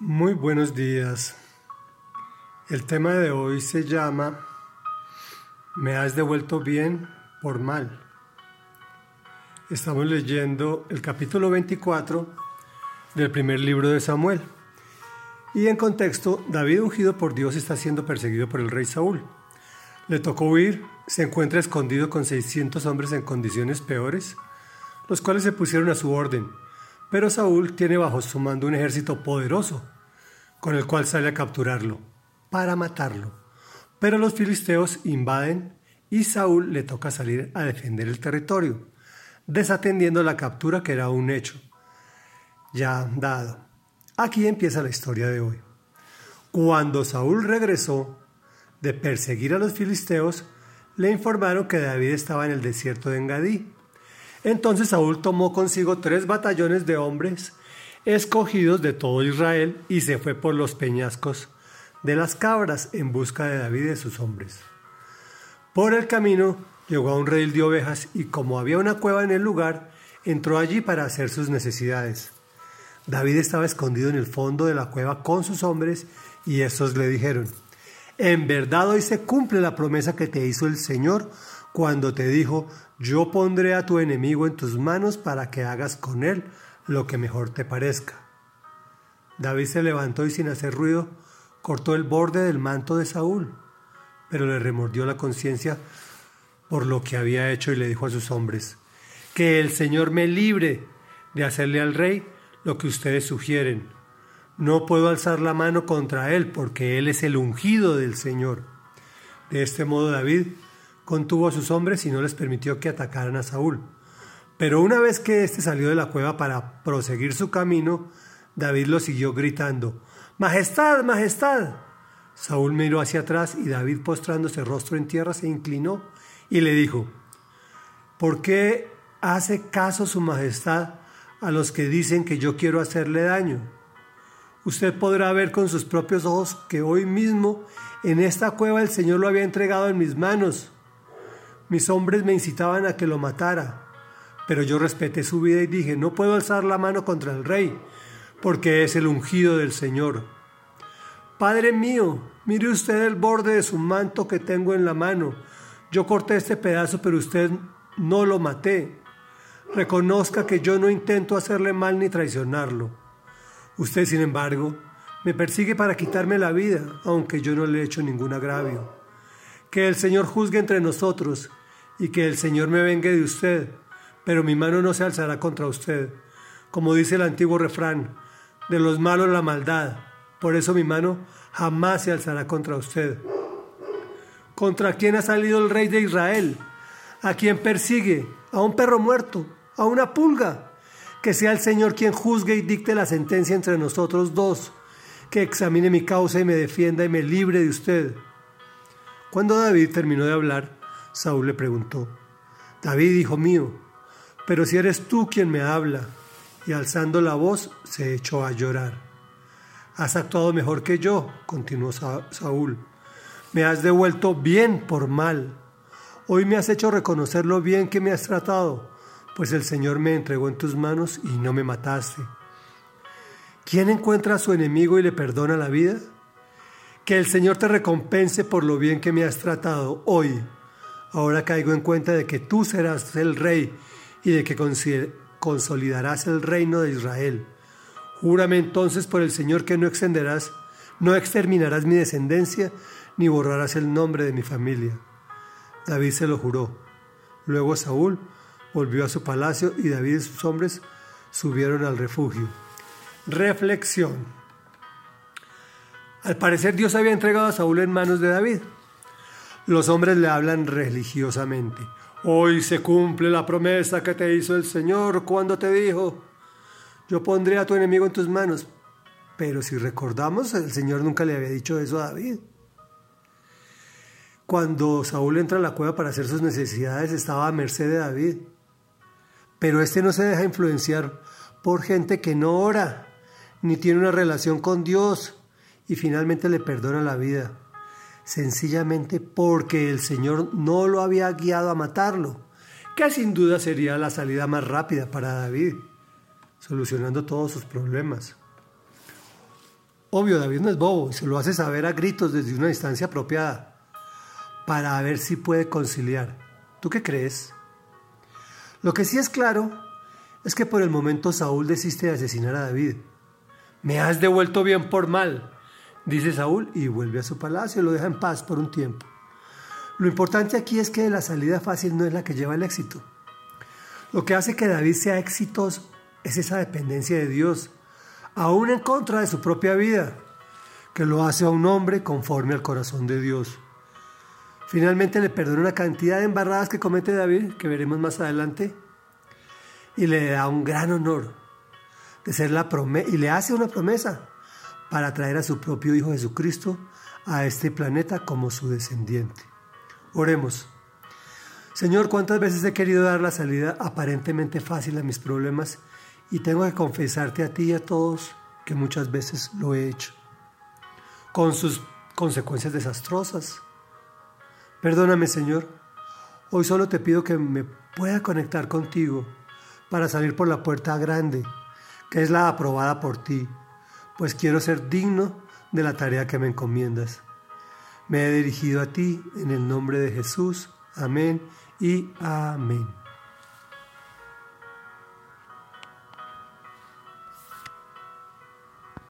Muy buenos días. El tema de hoy se llama Me has devuelto bien por mal. Estamos leyendo el capítulo 24 del primer libro de Samuel. Y en contexto, David ungido por Dios está siendo perseguido por el rey Saúl. Le tocó huir, se encuentra escondido con 600 hombres en condiciones peores, los cuales se pusieron a su orden. Pero Saúl tiene bajo su mando un ejército poderoso con el cual sale a capturarlo, para matarlo. Pero los filisteos invaden y Saúl le toca salir a defender el territorio, desatendiendo la captura que era un hecho ya dado. Aquí empieza la historia de hoy. Cuando Saúl regresó de perseguir a los filisteos, le informaron que David estaba en el desierto de Engadí. Entonces Saúl tomó consigo tres batallones de hombres escogidos de todo Israel, y se fue por los peñascos de las cabras en busca de David y de sus hombres. Por el camino llegó a un redil de ovejas y como había una cueva en el lugar, entró allí para hacer sus necesidades. David estaba escondido en el fondo de la cueva con sus hombres y estos le dijeron, En verdad hoy se cumple la promesa que te hizo el Señor cuando te dijo, yo pondré a tu enemigo en tus manos para que hagas con él lo que mejor te parezca. David se levantó y sin hacer ruido cortó el borde del manto de Saúl, pero le remordió la conciencia por lo que había hecho y le dijo a sus hombres, que el Señor me libre de hacerle al rey lo que ustedes sugieren. No puedo alzar la mano contra él porque él es el ungido del Señor. De este modo David contuvo a sus hombres y no les permitió que atacaran a Saúl. Pero una vez que éste salió de la cueva para proseguir su camino, David lo siguió gritando, Majestad, Majestad. Saúl miró hacia atrás y David postrándose rostro en tierra se inclinó y le dijo, ¿por qué hace caso su Majestad a los que dicen que yo quiero hacerle daño? Usted podrá ver con sus propios ojos que hoy mismo en esta cueva el Señor lo había entregado en mis manos. Mis hombres me incitaban a que lo matara pero yo respeté su vida y dije, no puedo alzar la mano contra el rey, porque es el ungido del Señor. Padre mío, mire usted el borde de su manto que tengo en la mano. Yo corté este pedazo, pero usted no lo maté. Reconozca que yo no intento hacerle mal ni traicionarlo. Usted, sin embargo, me persigue para quitarme la vida, aunque yo no le he hecho ningún agravio. Que el Señor juzgue entre nosotros y que el Señor me vengue de usted pero mi mano no se alzará contra usted. Como dice el antiguo refrán, de los malos la maldad, por eso mi mano jamás se alzará contra usted. ¿Contra quién ha salido el rey de Israel? ¿A quién persigue? ¿A un perro muerto? ¿A una pulga? Que sea el Señor quien juzgue y dicte la sentencia entre nosotros dos, que examine mi causa y me defienda y me libre de usted. Cuando David terminó de hablar, Saúl le preguntó, David, hijo mío, pero si eres tú quien me habla, y alzando la voz se echó a llorar. Has actuado mejor que yo, continuó Saúl. Me has devuelto bien por mal. Hoy me has hecho reconocer lo bien que me has tratado, pues el Señor me entregó en tus manos y no me mataste. ¿Quién encuentra a su enemigo y le perdona la vida? Que el Señor te recompense por lo bien que me has tratado hoy. Ahora caigo en cuenta de que tú serás el rey y de que consolidarás el reino de Israel. Júrame entonces por el Señor que no extenderás, no exterminarás mi descendencia, ni borrarás el nombre de mi familia. David se lo juró. Luego Saúl volvió a su palacio y David y sus hombres subieron al refugio. Reflexión. Al parecer Dios había entregado a Saúl en manos de David. Los hombres le hablan religiosamente. Hoy se cumple la promesa que te hizo el Señor cuando te dijo, yo pondré a tu enemigo en tus manos. Pero si recordamos, el Señor nunca le había dicho eso a David. Cuando Saúl entra a la cueva para hacer sus necesidades, estaba a merced de David. Pero este no se deja influenciar por gente que no ora, ni tiene una relación con Dios, y finalmente le perdona la vida sencillamente porque el Señor no lo había guiado a matarlo, que sin duda sería la salida más rápida para David, solucionando todos sus problemas. Obvio, David no es bobo se lo hace saber a gritos desde una distancia apropiada para ver si puede conciliar. ¿Tú qué crees? Lo que sí es claro es que por el momento Saúl desiste de asesinar a David. Me has devuelto bien por mal, dice Saúl y vuelve a su palacio y lo deja en paz por un tiempo. Lo importante aquí es que la salida fácil no es la que lleva al éxito. Lo que hace que David sea exitoso es esa dependencia de Dios, aún en contra de su propia vida, que lo hace a un hombre conforme al corazón de Dios. Finalmente le perdona una cantidad de embarradas que comete David, que veremos más adelante, y le da un gran honor de ser la promesa, y le hace una promesa para traer a su propio Hijo Jesucristo a este planeta como su descendiente. Oremos. Señor, ¿cuántas veces he querido dar la salida aparentemente fácil a mis problemas y tengo que confesarte a ti y a todos que muchas veces lo he hecho, con sus consecuencias desastrosas? Perdóname, Señor. Hoy solo te pido que me pueda conectar contigo para salir por la puerta grande, que es la aprobada por ti, pues quiero ser digno de la tarea que me encomiendas. Me he dirigido a ti en el nombre de Jesús. Amén y amén.